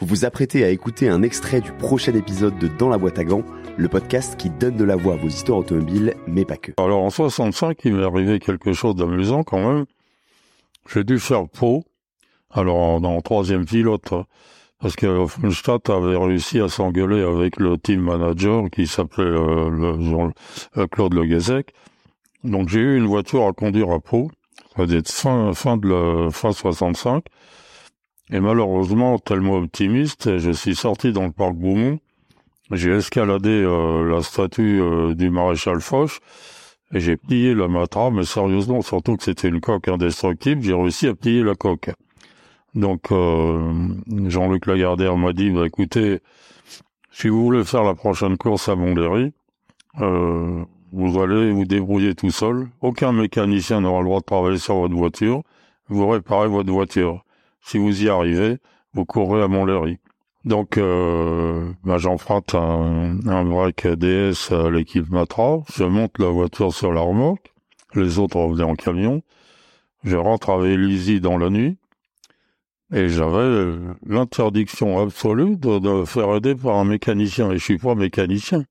Vous vous apprêtez à écouter un extrait du prochain épisode de Dans la boîte à gants, le podcast qui donne de la voix à vos histoires automobiles, mais pas que. Alors en 65, il m'est arrivé quelque chose d'amusant quand même. J'ai dû faire Pau, alors dans troisième pilote, parce que Funstadt avait réussi à s'engueuler avec le team manager qui s'appelait euh, euh, Claude Le Guézec. Donc j'ai eu une voiture à conduire à Pau, ça devait être fin, fin de la, fin 65. Et malheureusement, tellement optimiste, je suis sorti dans le parc Beaumont. J'ai escaladé euh, la statue euh, du maréchal Foch et j'ai plié la matra, mais sérieusement, surtout que c'était une coque indestructible, j'ai réussi à plier la coque. Donc euh, Jean-Luc Lagardère m'a dit, bah, écoutez, si vous voulez faire la prochaine course à Montlhéry, euh, vous allez vous débrouiller tout seul. Aucun mécanicien n'aura le droit de travailler sur votre voiture. Vous réparez votre voiture. Si vous y arrivez, vous courez à Montlhéry. Donc, euh, bah, un, un break DS à l'équipe Matra. Je monte la voiture sur la remorque. Les autres revenaient en camion. Je rentre à Vélizy dans la nuit. Et j'avais euh, l'interdiction absolue de, faire aider par un mécanicien. Et je suis pas mécanicien.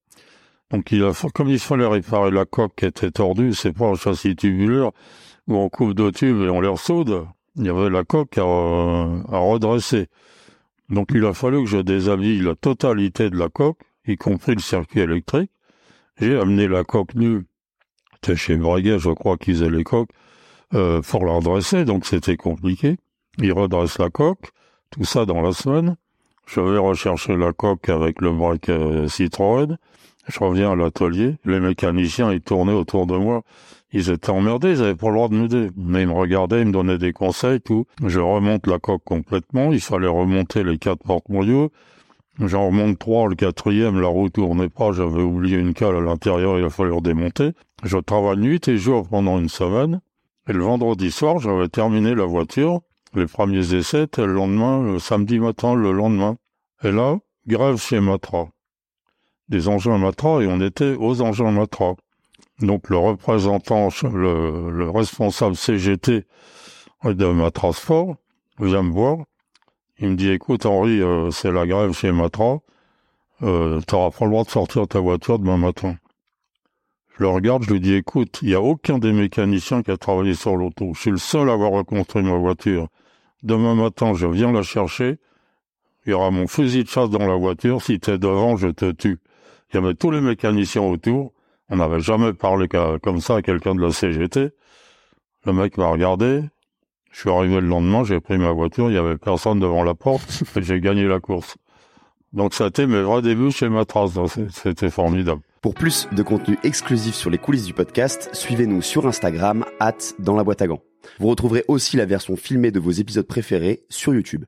Donc, il a, comme il fallait réparer la coque qui était tordue, c'est pas un châssis tubulaire où on coupe deux tubes et on les ressoude. Il y avait la coque à, redresser. Donc il a fallu que je déshabille la totalité de la coque, y compris le circuit électrique. J'ai amené la coque nue. C'était chez Breguet, je crois qu'ils faisaient les coques, euh, pour la redresser, donc c'était compliqué. Ils redressent la coque, tout ça dans la semaine. Je vais rechercher la coque avec le break euh, Citroën. Je reviens à l'atelier. Les mécaniciens, ils tournaient autour de moi. Ils étaient emmerdés, ils avaient pas le droit de m'aider. Mais ils me regardaient, ils me donnaient des conseils, tout. Je remonte la coque complètement. Il fallait remonter les quatre porte-moyaux. J'en remonte trois, le quatrième, la roue tournait pas, j'avais oublié une cale à l'intérieur, il a fallu redémonter. Je travaille nuit et jour pendant une semaine. Et le vendredi soir, j'avais terminé la voiture. Les premiers essais le lendemain, le samedi matin, le lendemain. Et là, grève chez Matra. Des engins Matra et on était aux engins Matra. Donc le représentant, le, le responsable CGT de Matra Sport vient me voir. Il me dit, écoute Henri, euh, c'est la grève chez Matra. Euh, T'auras pas le droit de sortir ta voiture demain matin. Je le regarde, je lui dis, écoute, il n'y a aucun des mécaniciens qui a travaillé sur l'auto. Je suis le seul à avoir reconstruit ma voiture. Demain matin, je viens la chercher. Il y aura mon fusil de chasse dans la voiture. Si t'es devant, je te tue. Il y avait tous les mécaniciens autour. On n'avait jamais parlé qu'à- comme ça à quelqu'un de la CGT. Le mec m'a regardé. Je suis arrivé le lendemain, j'ai pris ma voiture, il y avait personne devant la porte et j'ai gagné la course. Donc ça a été mes vrais débuts chez Matras. C'était formidable. Pour plus de contenu exclusif sur les coulisses du podcast, suivez-nous sur Instagram, at dans la boîte à gants. Vous retrouverez aussi la version filmée de vos épisodes préférés sur YouTube.